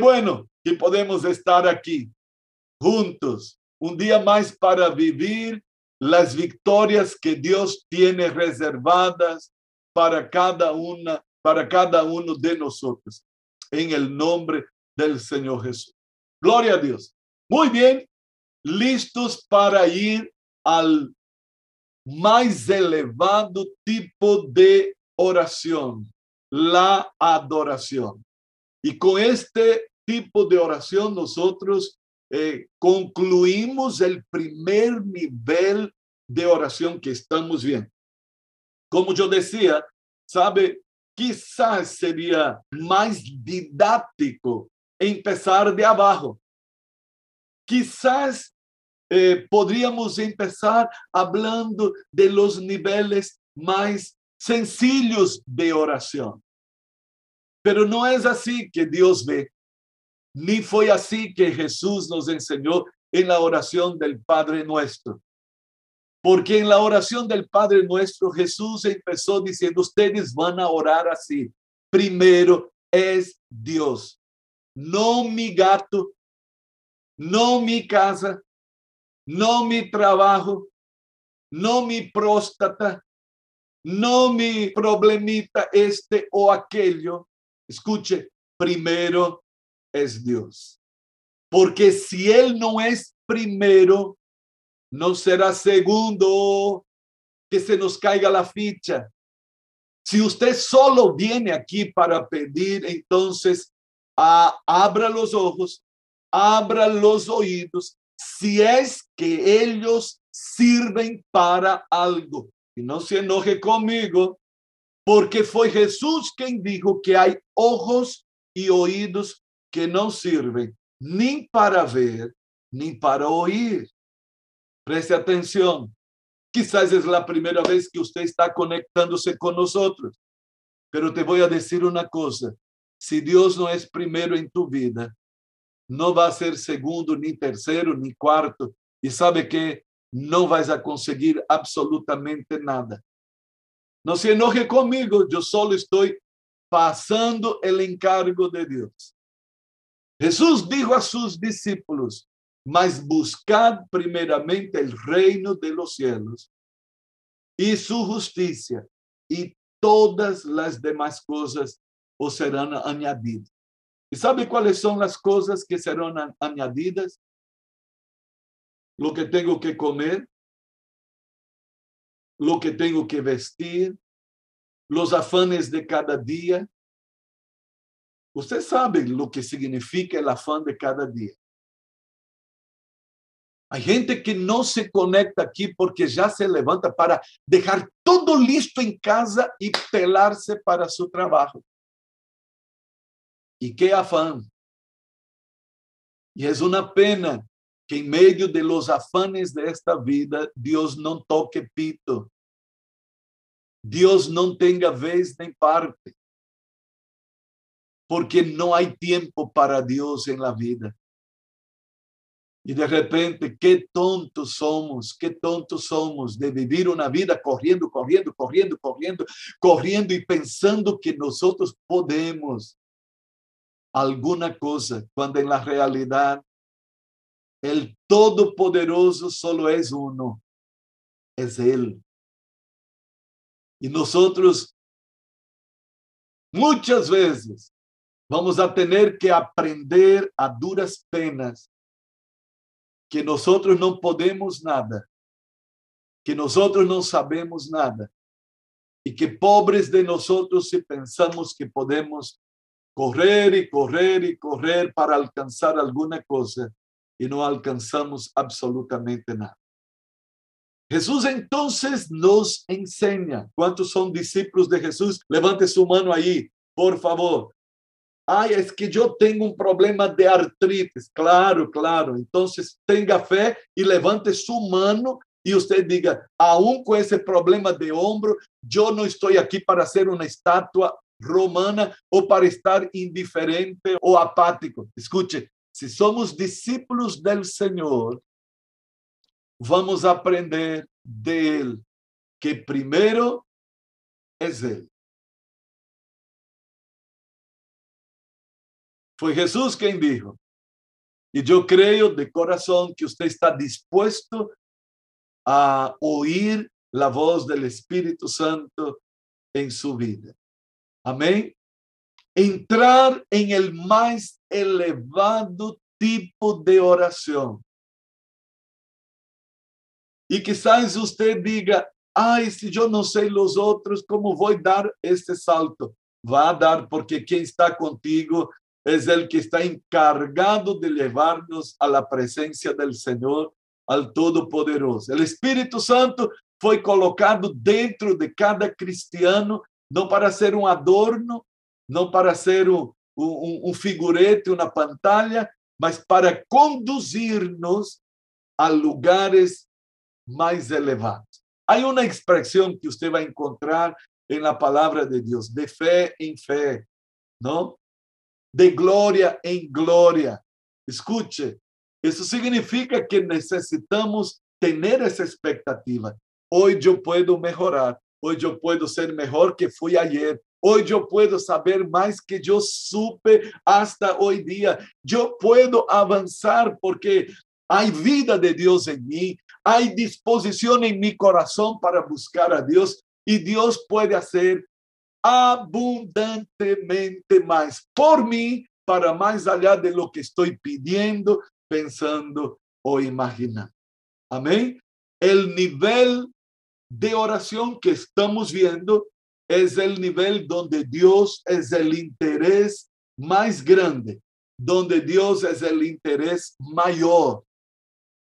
bueno que podemos estar aquí juntos, un día más para vivir las victorias que Dios tiene reservadas para cada una, para cada uno de nosotros, en el nombre del Señor Jesús. Gloria a Dios. Muy bien, listos para ir al más elevado tipo de oración, la adoración. Y con este tipo de oración nosotros eh, concluimos el primer nivel de oración que estamos viendo. Como yo decía, sabe, quizás sería más didáctico empezar de abajo. Quizás eh, podríamos empezar hablando de los niveles más sencillos de oración. Pero no es así que Dios ve, ni fue así que Jesús nos enseñó en la oración del Padre nuestro. Porque en la oración del Padre nuestro Jesús empezó diciendo, ustedes van a orar así. Primero es Dios, no mi gato, no mi casa, no mi trabajo, no mi próstata, no mi problemita este o aquello. Escuche, primero es Dios. Porque si Él no es primero, no será segundo que se nos caiga la ficha. Si usted solo viene aquí para pedir, entonces abra los ojos, abra los oídos si es que ellos sirven para algo. Y no se enoje conmigo, porque fue Jesús quien dijo que hay ojos y oídos que no sirven ni para ver ni para oír. Preste atención. Quizás es la primera vez que usted está conectándose con nosotros, pero te voy a decir una cosa. Si Dios no es primero en tu vida, no va a ser segundo, ni tercero, ni cuarto. Y sabe que no vas a conseguir absolutamente nada. No se enoje conmigo, yo solo estoy pasando el encargo de Dios. Jesús dijo a sus discípulos, mas buscad primeramente el reino de los cielos y su justicia, y todas las demás cosas os serán añadidas. ¿Y sabe cuáles son las cosas que serán añadidas? Lo que tengo que comer, lo que tengo que vestir, los afanes de cada día. Usted sabe lo que significa el afán de cada día. Hay gente que no se conecta aquí porque ya se levanta para dejar todo listo en casa y pelarse para su trabajo. Y qué afán. Y es una pena que en medio de los afanes de esta vida, Dios no toque pito. Dios no tenga vez ni parte. Porque no hay tiempo para Dios en la vida. Y de repente, qué tontos somos, qué tontos somos de vivir una vida corriendo, corriendo, corriendo, corriendo, corriendo y pensando que nosotros podemos alguna cosa, cuando en la realidad el Todopoderoso solo es uno, es Él. Y nosotros muchas veces vamos a tener que aprender a duras penas que nosotros no podemos nada, que nosotros no sabemos nada, y que pobres de nosotros si pensamos que podemos correr y correr y correr para alcanzar alguna cosa y no alcanzamos absolutamente nada. Jesús entonces nos enseña. ¿Cuántos son discípulos de Jesús? Levante su mano ahí, por favor. Ay, es que yo tengo un problema de artritis. Claro, claro. Entonces tenga fe y levante su mano y usted diga, aún con ese problema de hombro, yo no estoy aquí para hacer una estatua romana o para estar indiferente o apático. Escuche, si somos discípulos del Señor, vamos a aprender de Él, que primero es Él. Fue Jesús quien dijo. Y yo creo de corazón que usted está dispuesto a oír la voz del Espíritu Santo en su vida. Amén. Entrar en el más elevado tipo de oración. Y quizás usted diga, ay, si yo no sé los otros, ¿cómo voy a dar este salto? Va a dar porque quien está contigo es el que está encargado de llevarnos a la del Señor, al Todopoderoso. El Espíritu Santo fue colocado dentro de cada cristiano, no para ser un adorno, no para ser un, un, un figurete, una pantalla, mas para conduzirnos a lugares más elevados. Hay una expresión que usted va a encontrar en la palabra de Dios, de fe en fe, ¿no? De gloria en gloria. Escuche, eso significa que necesitamos tener esa expectativa. Hoy yo puedo mejorar, hoy yo puedo ser mejor que fui ayer, hoy yo puedo saber más que yo supe hasta hoy día. Yo puedo avanzar porque hay vida de Dios en mí, hay disposición en mi corazón para buscar a Dios y Dios puede hacer abundantemente más por mí para más allá de lo que estoy pidiendo, pensando o imaginando. Amén. El nivel de oración que estamos viendo es el nivel donde Dios es el interés más grande, donde Dios es el interés mayor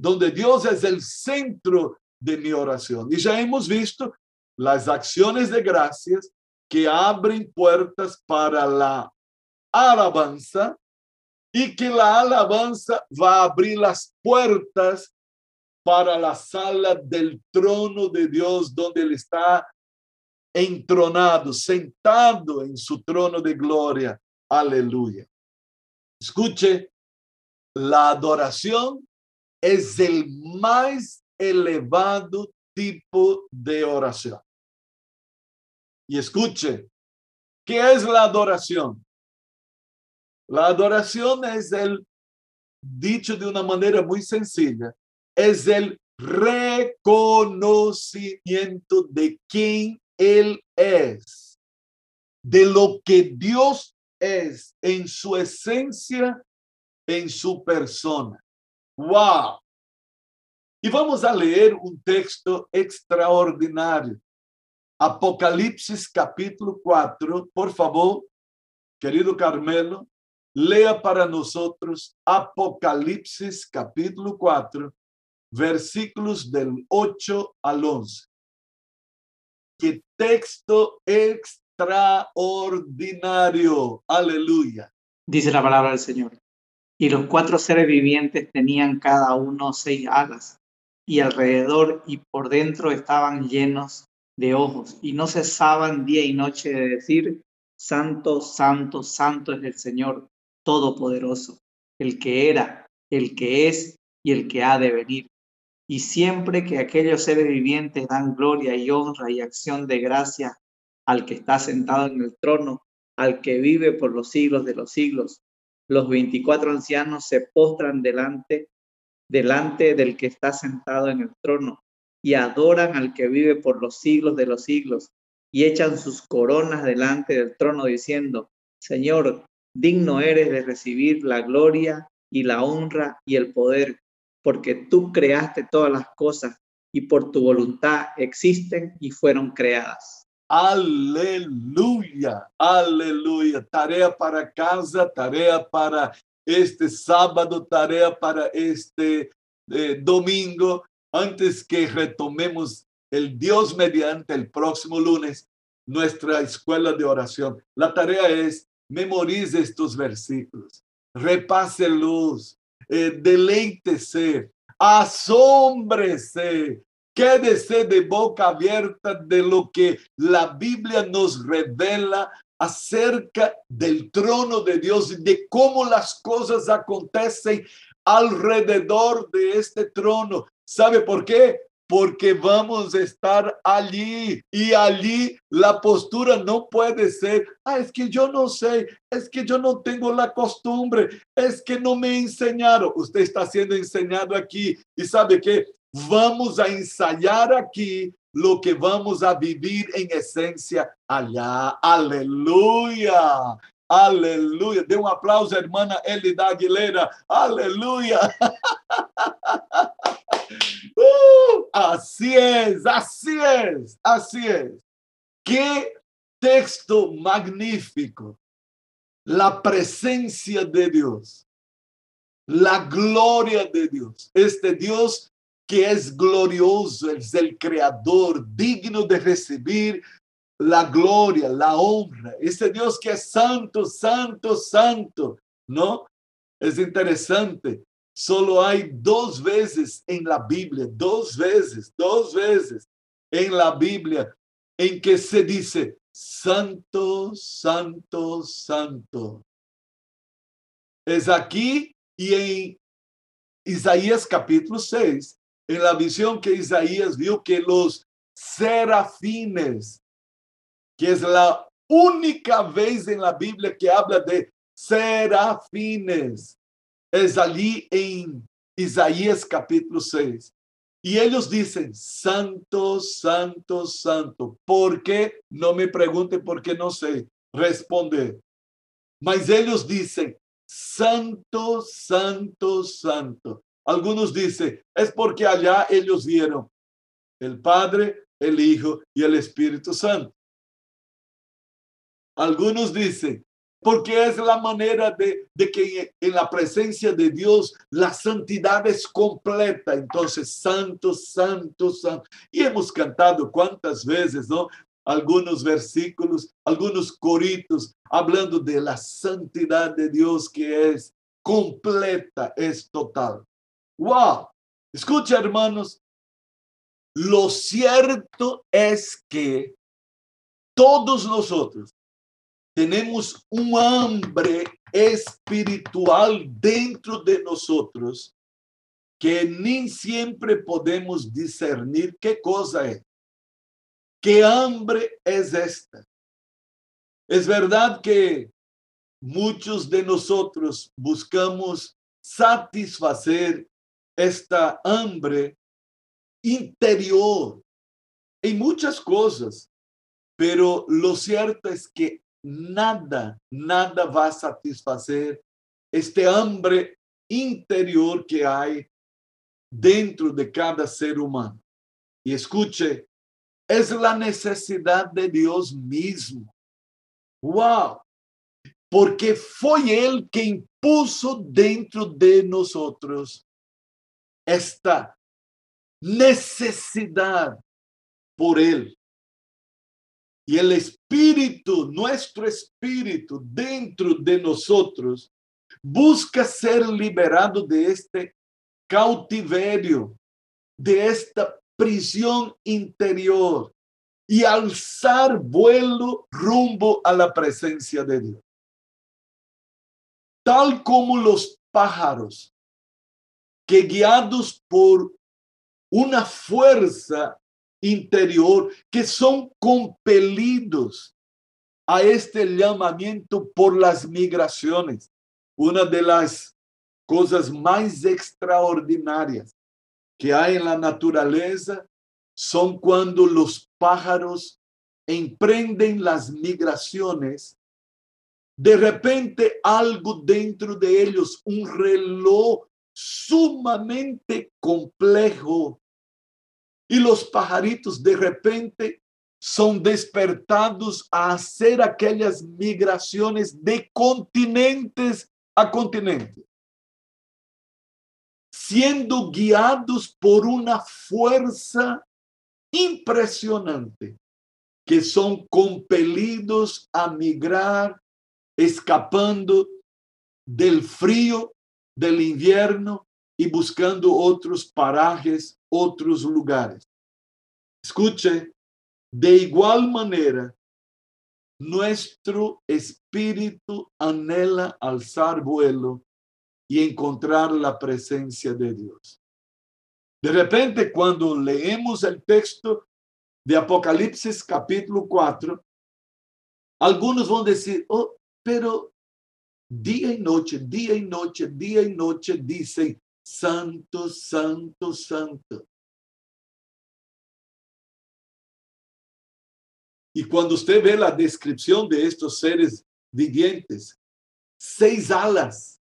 donde Dios es el centro de mi oración. Y ya hemos visto las acciones de gracias que abren puertas para la alabanza y que la alabanza va a abrir las puertas para la sala del trono de Dios donde Él está entronado, sentado en su trono de gloria. Aleluya. Escuche, la adoración es el más elevado tipo de oración. Y escuche, ¿qué es la adoración? La adoración es el, dicho de una manera muy sencilla, es el reconocimiento de quién Él es, de lo que Dios es en su esencia, en su persona. ¡Wow! Y vamos a leer un texto extraordinario. Apocalipsis capítulo 4, por favor, querido Carmelo, lea para nosotros Apocalipsis capítulo 4, versículos del 8 al 11. Qué texto extraordinario. Aleluya. Dice la palabra del Señor. Y los cuatro seres vivientes tenían cada uno seis alas, y alrededor y por dentro estaban llenos de ojos, y no cesaban día y noche de decir, Santo, Santo, Santo es el Señor Todopoderoso, el que era, el que es y el que ha de venir. Y siempre que aquellos seres vivientes dan gloria y honra y acción de gracia al que está sentado en el trono, al que vive por los siglos de los siglos, los 24 ancianos se postran delante, delante del que está sentado en el trono y adoran al que vive por los siglos de los siglos y echan sus coronas delante del trono diciendo, Señor, digno eres de recibir la gloria y la honra y el poder, porque tú creaste todas las cosas y por tu voluntad existen y fueron creadas. Aleluya, aleluya. Tarea para casa, tarea para este sábado, tarea para este eh, domingo. Antes que retomemos el Dios mediante el próximo lunes, nuestra escuela de oración. La tarea es memorice estos versículos, repáselos, eh, deleítese, asómbrese Quédese de boca abierta de lo que la Biblia nos revela acerca del trono de Dios y de cómo las cosas acontecen alrededor de este trono. ¿Sabe por qué? porque vamos a estar allí y allí la postura no puede ser, ah, es que yo no sé, es que yo no tengo la costumbre, es que no me enseñaron. Usted está siendo enseñado aquí y sabe que vamos a ensayar aquí lo que vamos a vivir en esencia allá. Aleluya. Aleluya. Dê um aplauso, hermana Elida Aguilera. Aleluya. Uh, así es, así es, así es. Qué texto magnífico. La presencia de Dios. La gloria de Dios. Este Dios que es glorioso, es el creador, digno de recibir la gloria, la honra. Este Dios que es santo, santo, santo, ¿no? Es interesante. Solo hay dos veces en la Biblia, dos veces, dos veces en la Biblia en que se dice santo, santo, santo. Es aquí y en Isaías capítulo 6, en la visión que Isaías vio que los serafines, que es la única vez en la Biblia que habla de serafines, es allí en Isaías capítulo 6. Y ellos dicen, santo, santo, santo. ¿Por qué? No me pregunte por qué no sé responder. Mas ellos dicen, santo, santo, santo. Algunos dicen, es porque allá ellos vieron el Padre, el Hijo y el Espíritu Santo. Algunos dicen, porque es la manera de, que en la presencia de Dios la santidad es completa. Entonces, santo, santo, santo. Y hemos cantado cuántas veces, ¿no? Algunos versículos, algunos coritos, hablando de la santidad de Dios que es completa, es total. ¡Wow! Escucha, hermanos, lo cierto es que todos nosotros tenemos un hambre espiritual dentro de nosotros que ni siempre podemos discernir qué cosa es. ¿Qué hambre es esta? Es verdad que muchos de nosotros buscamos satisfacer esta hambre interior en muchas cosas, pero lo cierto es que nada, nada va a satisfacer este hambre interior que hay dentro de cada ser humano. Y escuche, es la necesidad de Dios mismo. Wow. Porque fue Él que impuso dentro de nosotros esta necesidad por Él. Y el espíritu, nuestro espíritu dentro de nosotros, busca ser liberado de este cautiverio, de esta prisión interior y alzar vuelo rumbo a la presencia de Dios. Tal como los pájaros que guiados por una fuerza interior que son compelidos a este llamamiento por las migraciones. Una de las cosas más extraordinarias que hay en la naturaleza son cuando los pájaros emprenden las migraciones. De repente algo dentro de ellos, un reloj sumamente complejo y los pajaritos de repente son despertados a hacer aquellas migraciones de continentes a continente, siendo guiados por una fuerza impresionante, que son compelidos a migrar, escapando del frío, del invierno y buscando otros parajes otros lugares. Escuche, de igual manera, nuestro espíritu anhela alzar vuelo y encontrar la presencia de Dios. De repente, cuando leemos el texto de Apocalipsis capítulo 4, algunos van a decir, oh, pero día y noche, día y noche, día y noche dicen, santo, santo, santo. Y cuando usted ve la descripción de estos seres vivientes, seis alas,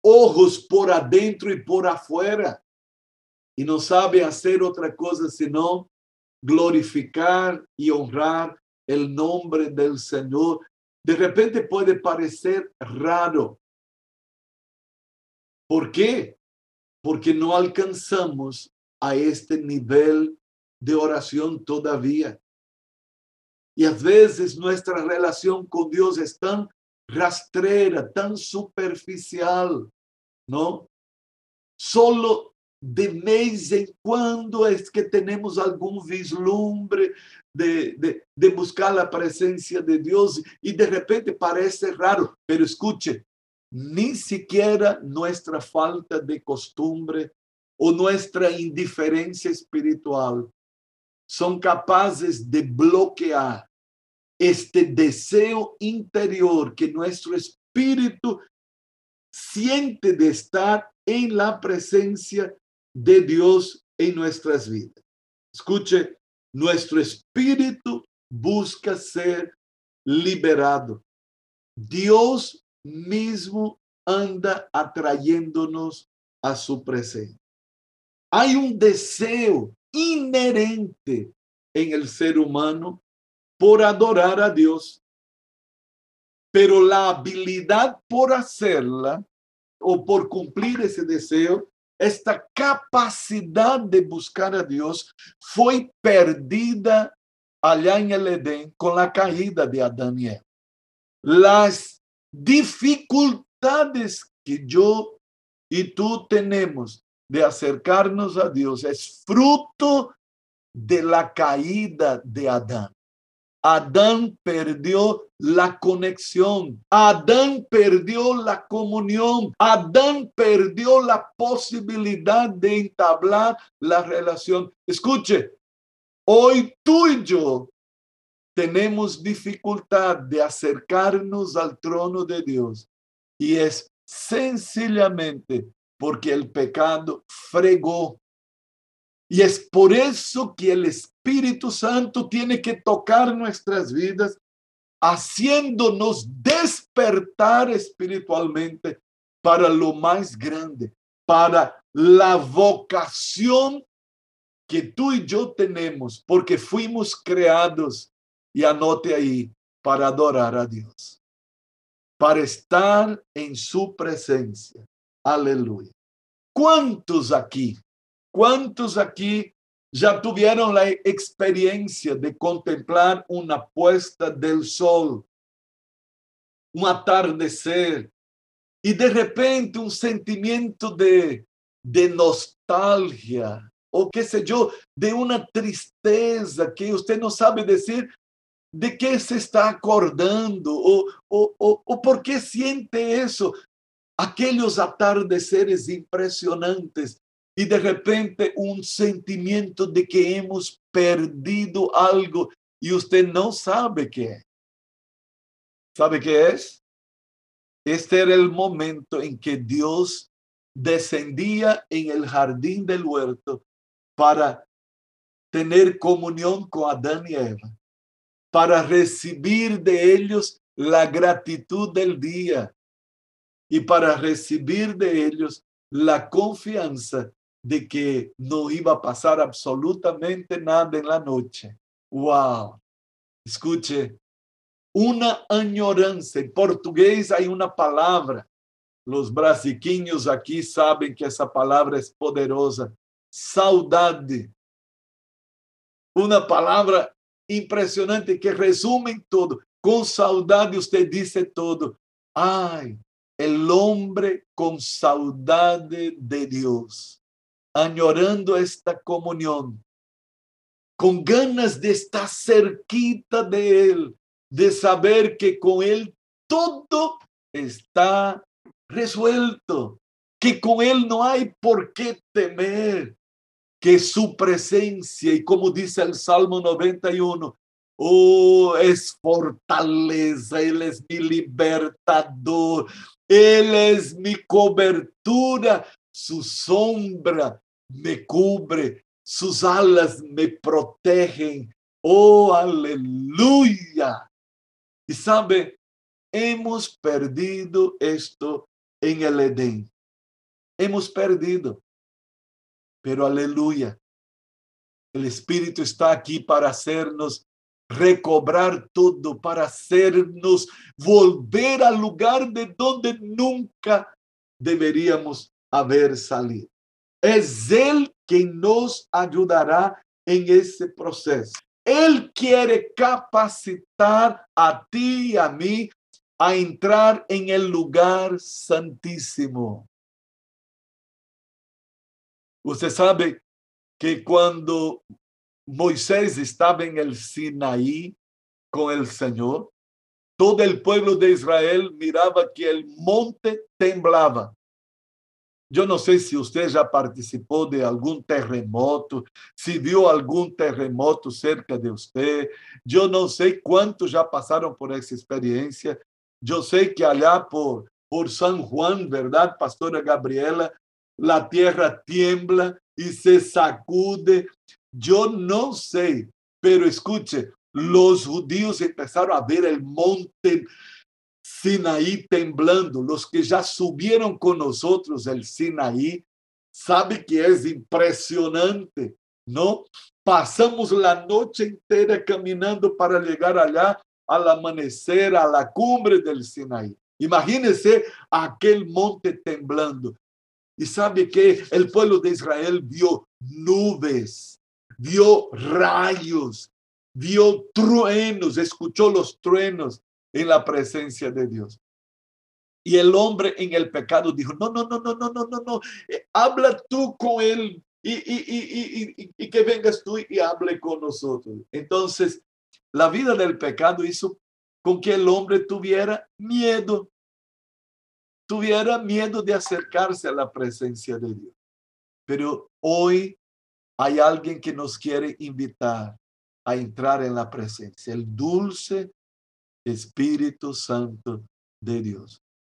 ojos por adentro y por afuera, y no sabe hacer otra cosa sino glorificar y honrar el nombre del Señor. De repente puede parecer raro. ¿Por qué? Porque no alcanzamos a este nivel de oración todavía. Y a veces nuestra relación con Dios es tan rastrera, tan superficial, ¿no? Solo de vez em quando é que temos algum vislumbre de, de, buscar a presença de Deus e de repente parece raro, pero escute, nem sequer nossa falta de costumbre ou nossa indiferença espiritual são capazes de bloquear este desejo interior que nosso espírito siente de estar em la presença de Dios en nuestras vidas. Escuche, nuestro espíritu busca ser liberado. Dios mismo anda atrayéndonos a su presencia. Hay un deseo inherente en el ser humano por adorar a Dios, pero la habilidad por hacerla o por cumplir ese deseo esta capacidade de buscar a Deus foi perdida allá em el Edén com a caída de Adão e Eva. As dificuldades que eu e tu temos de acercarnos a Deus é fruto de la caída de Adão. Adán perdió la conexión. Adán perdió la comunión. Adán perdió la posibilidad de entablar la relación. Escuche, hoy tú y yo tenemos dificultad de acercarnos al trono de Dios y es sencillamente porque el pecado fregó. Y es por eso que el Espíritu Santo tiene que tocar nuestras vidas, haciéndonos despertar espiritualmente para lo más grande, para la vocación que tú y yo tenemos, porque fuimos creados, y anote ahí, para adorar a Dios, para estar en su presencia. Aleluya. ¿Cuántos aquí ¿Cuántos aquí ya tuvieron la experiencia de contemplar una puesta del sol, un atardecer, y de repente un sentimiento de, de nostalgia, o qué sé yo, de una tristeza que usted no sabe decir de qué se está acordando o, o, o, por qué siente eso. Aquellos atardeceres impresionantes y de repente un sentimiento de que hemos perdido algo y usted no sabe qué. ¿Sabe qué es? Este era el momento en que Dios descendía en el jardín del huerto para tener comunión con Adán y Eva, para recibir de ellos la gratitud del día y para recibir de ellos la confianza de que no iba a pasar absolutamente nada en la noche. ¡Wow! Escuche, una añoranza. En portugués hay una palabra. Los brasiquinhos aquí saben que esa palabra es poderosa. Saudade. Una palabra impresionante que resume todo. Con saudade usted dice todo. Ay, el hombre con saudade de Dios añorando esta comunión, con ganas de estar cerquita de Él, de saber que con Él todo está resuelto, que con Él no hay por qué temer, que su presencia, y como dice el Salmo 91, oh, es fortaleza, Él es mi libertador, Él es mi cobertura, su sombra me cubre, sus alas me protegen. Oh, aleluya. Y sabe, hemos perdido esto en el Edén. Hemos perdido. Pero aleluya. El Espíritu está aquí para hacernos recobrar todo, para hacernos volver al lugar de donde nunca deberíamos haber salido. Es Él quien nos ayudará en ese proceso. Él quiere capacitar a ti y a mí a entrar en el lugar santísimo. Usted sabe que cuando Moisés estaba en el Sinaí con el Señor, todo el pueblo de Israel miraba que el monte temblaba. Yo no sé si usted ya participó de algún terremoto, si vio algún terremoto cerca de usted. Yo no sé cuántos ya pasaron por esa experiencia. Yo sé que allá por, por San Juan, ¿verdad, Pastora Gabriela? La tierra tiembla y se sacude. Yo no sé, pero escuche, los judíos empezaron a ver el monte Sinaí temblando. Los que ya subieron con nosotros el Sinaí, sabe que es impresionante, ¿no? Pasamos la noche entera caminando para llegar allá al amanecer, a la cumbre del Sinaí. Imagínese aquel monte temblando. Y sabe que el pueblo de Israel vio nubes, vio rayos, vio truenos, escuchó los truenos, en la presencia de Dios. Y el hombre en el pecado dijo, no, no, no, no, no, no, no, no, eh, habla tú con él y, y, y, y, que vengas tú y hable con nosotros. Entonces, la vida del pecado hizo con que el hombre tuviera miedo, tuviera miedo de acercarse a la presencia de Dios. Pero hoy hay alguien que nos quiere invitar a entrar en la presencia, el dulce Espíritu Santo de Dios.